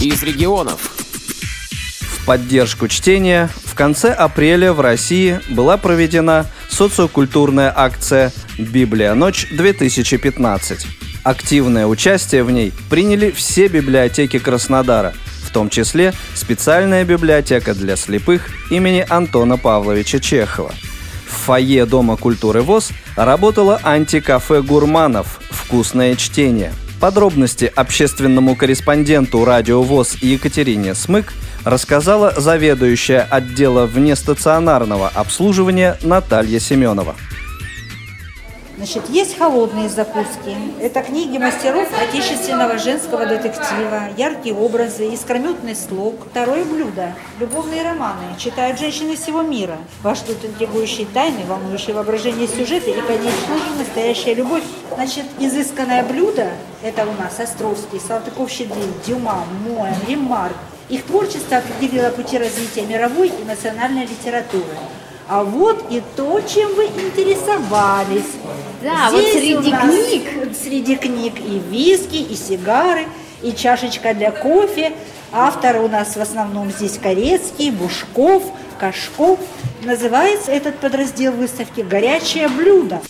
из регионов. В поддержку чтения в конце апреля в России была проведена социокультурная акция «Библия. Ночь-2015». Активное участие в ней приняли все библиотеки Краснодара, в том числе специальная библиотека для слепых имени Антона Павловича Чехова. В фойе Дома культуры ВОЗ работало антикафе «Гурманов» «Вкусное чтение». Подробности общественному корреспонденту «Радио ВОЗ» Екатерине Смык рассказала заведующая отдела внестационарного обслуживания Наталья Семенова. Значит, есть холодные закуски. Это книги мастеров отечественного женского детектива, яркие образы, искрометный слог. Второе блюдо – любовные романы. Читают женщины всего мира. Вас ждут интригующие тайны, волнующие воображение сюжеты и, конечно же, настоящая любовь. Значит, изысканное блюдо – это у нас Островский, Салтыков-Щедрин, Дюма, Моэн, Ремарк. Их творчество определило пути развития мировой и национальной литературы. А вот и то, чем вы интересовались. Да, Здесь вот среди книг. Среди книг и виски, и сигары, и чашечка для кофе. Авторы у нас в основном здесь Корецкий, Бушков, Кашков. Называется этот подраздел выставки «Горячее блюдо».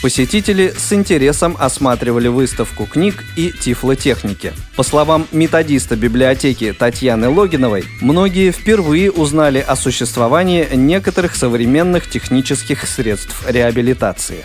Посетители с интересом осматривали выставку книг и тифлотехники. По словам методиста библиотеки Татьяны Логиновой, многие впервые узнали о существовании некоторых современных технических средств реабилитации.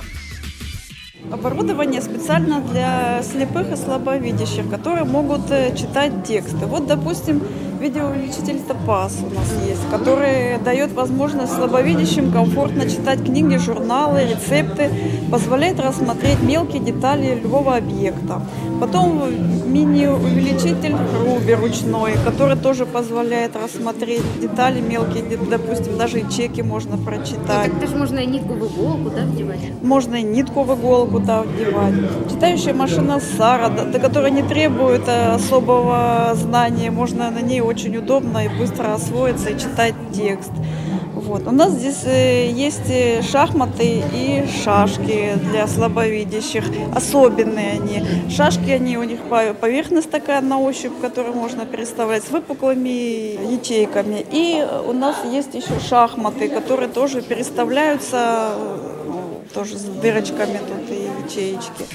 Оборудование специально для слепых и слабовидящих, которые могут э, читать тексты. Вот, допустим, видеоувеличитель Топаз у нас есть, который дает возможность слабовидящим комфортно читать книги, журналы, рецепты, позволяет рассмотреть мелкие детали любого объекта. Потом мини-увеличитель Руби ручной, который тоже позволяет рассмотреть детали мелкие, допустим, даже и чеки можно прочитать. Ну, так можно и нитку в иголку, да, вдевать? Можно и нитку в иголку, да, вдевать. Читающая машина Сара, да, которая не требует э, особого знания, можно на ней очень удобно и быстро освоиться и читать текст. Вот. У нас здесь э, есть э, шахматы и шашки для слабовидящих. Особенные они. Шашки, они у них поверхность такая на ощупь, которую можно переставлять с выпуклыми ячейками. И у нас есть еще шахматы, которые тоже переставляются ну, тоже с дырочками тут и ячеечки.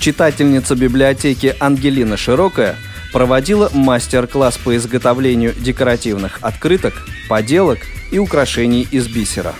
Читательница библиотеки Ангелина Широкая – проводила мастер-класс по изготовлению декоративных открыток, поделок и украшений из бисера.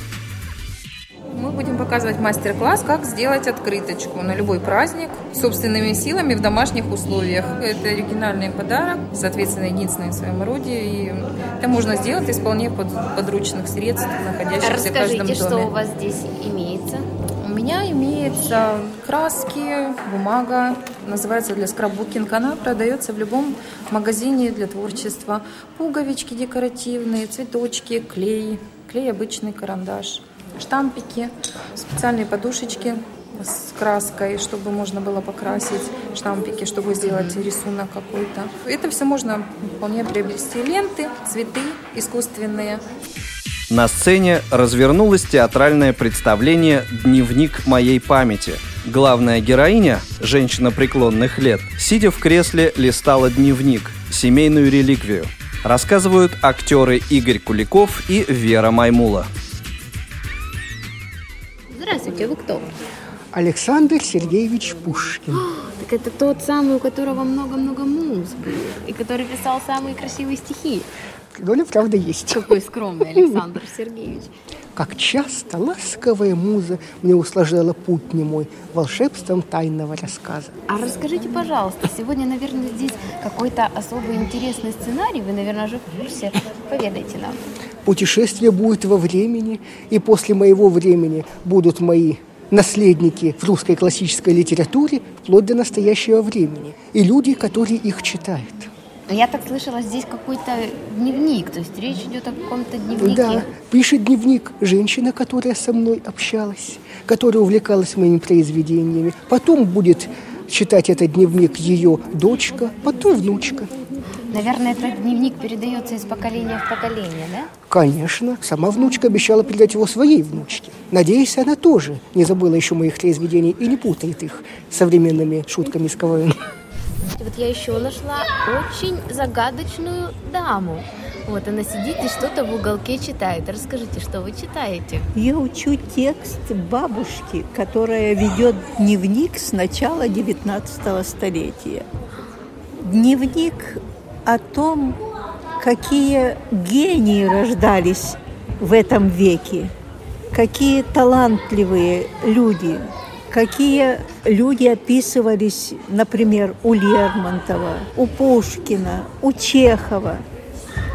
Мы будем показывать мастер-класс, как сделать открыточку на любой праздник собственными силами в домашних условиях. Это оригинальный подарок, соответственно, единственный в своем роде. И это можно сделать из вполне подручных средств, находящихся Расскажите, в каждом доме. что у вас здесь имеется? У меня имеется краски, бумага, называется для скраббукинг. Она продается в любом магазине для творчества. Пуговички декоративные, цветочки, клей, клей обычный, карандаш, штампики, специальные подушечки с краской, чтобы можно было покрасить штампики, чтобы сделать рисунок какой-то. Это все можно вполне приобрести. Ленты, цветы искусственные. На сцене развернулось театральное представление «Дневник моей памяти». Главная героиня, женщина преклонных лет, сидя в кресле, листала дневник, семейную реликвию. Рассказывают актеры Игорь Куликов и Вера Маймула. Здравствуйте, вы кто? Александр Сергеевич Пушкин. О, так это тот самый, у которого много-много муз и который писал самые красивые стихи. Доля правда есть. Какой скромный Александр Сергеевич. Как часто ласковая муза мне усложняла путь немой волшебством тайного рассказа. А расскажите, пожалуйста, сегодня, наверное, здесь какой-то особый интересный сценарий, вы, наверное, уже в курсе. Поведайте нам. Путешествие будет во времени, и после моего времени будут мои наследники в русской классической литературе вплоть до настоящего времени. И люди, которые их читают. Я так слышала, здесь какой-то дневник, то есть речь идет о каком-то дневнике. Да, пишет дневник женщина, которая со мной общалась, которая увлекалась моими произведениями. Потом будет читать этот дневник ее дочка, потом внучка. Наверное, этот дневник передается из поколения в поколение, да? Конечно. Сама внучка обещала передать его своей внучке. Надеюсь, она тоже не забыла еще моих произведений и не путает их с современными шутками из КВН. Вот я еще нашла очень загадочную даму. Вот она сидит и что-то в уголке читает. Расскажите, что вы читаете? Я учу текст бабушки, которая ведет дневник с начала 19 столетия. Дневник о том, какие гении рождались в этом веке, какие талантливые люди, какие люди описывались, например, у Лермонтова, у Пушкина, у Чехова.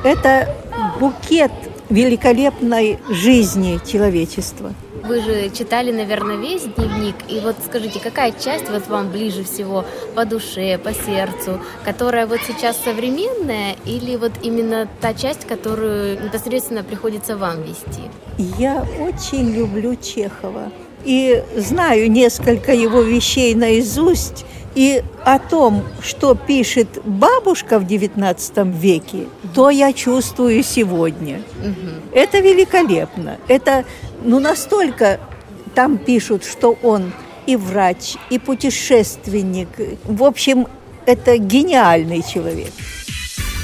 Это букет великолепной жизни человечества. Вы же читали, наверное, весь дневник. И вот скажите, какая часть вот вам ближе всего по душе, по сердцу, которая вот сейчас современная или вот именно та часть, которую непосредственно приходится вам вести? Я очень люблю Чехова и знаю несколько его вещей наизусть. И о том, что пишет бабушка в XIX веке, то я чувствую сегодня. Угу. Это великолепно. Это ну, настолько там пишут, что он и врач, и путешественник. В общем, это гениальный человек.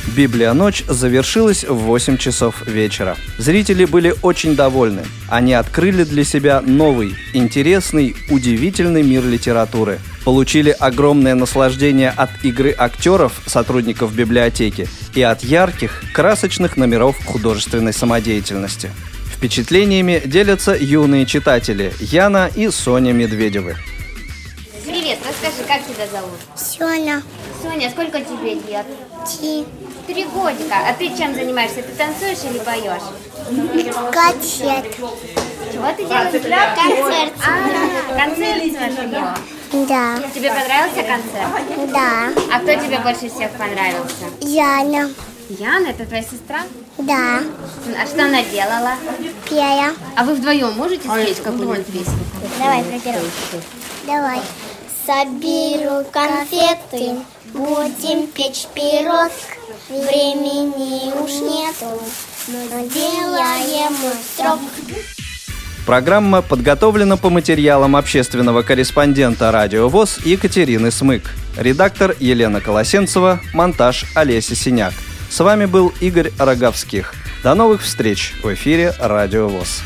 Библия ночь завершилась в 8 часов вечера. Зрители были очень довольны. Они открыли для себя новый, интересный, удивительный мир литературы. Получили огромное наслаждение от игры актеров, сотрудников библиотеки, и от ярких, красочных номеров художественной самодеятельности. Впечатлениями делятся юные читатели Яна и Соня Медведевы. Привет, расскажи, как тебя зовут? Соня. Соня, сколько тебе лет? Три. Три годика. А ты чем занимаешься? Ты танцуешь или поешь? Концерт. Чего ты делаешь? Концерт. А, концерт смотрел? Да. Тебе понравился концерт? Да. А кто тебе больше всех понравился? Яна. Яна, это твоя сестра? Да. А что она делала? Пея. А вы вдвоем можете спеть какую-нибудь песню? Давай, про. Давай. Соберу конфеты, будем печь пирог. Времени уж нету, но делаем строк. Программа подготовлена по материалам общественного корреспондента «Радио ВОЗ» Екатерины Смык. Редактор Елена Колосенцева, монтаж Олеся Синяк. С вами был Игорь Роговских. До новых встреч в эфире «Радио ВОЗ».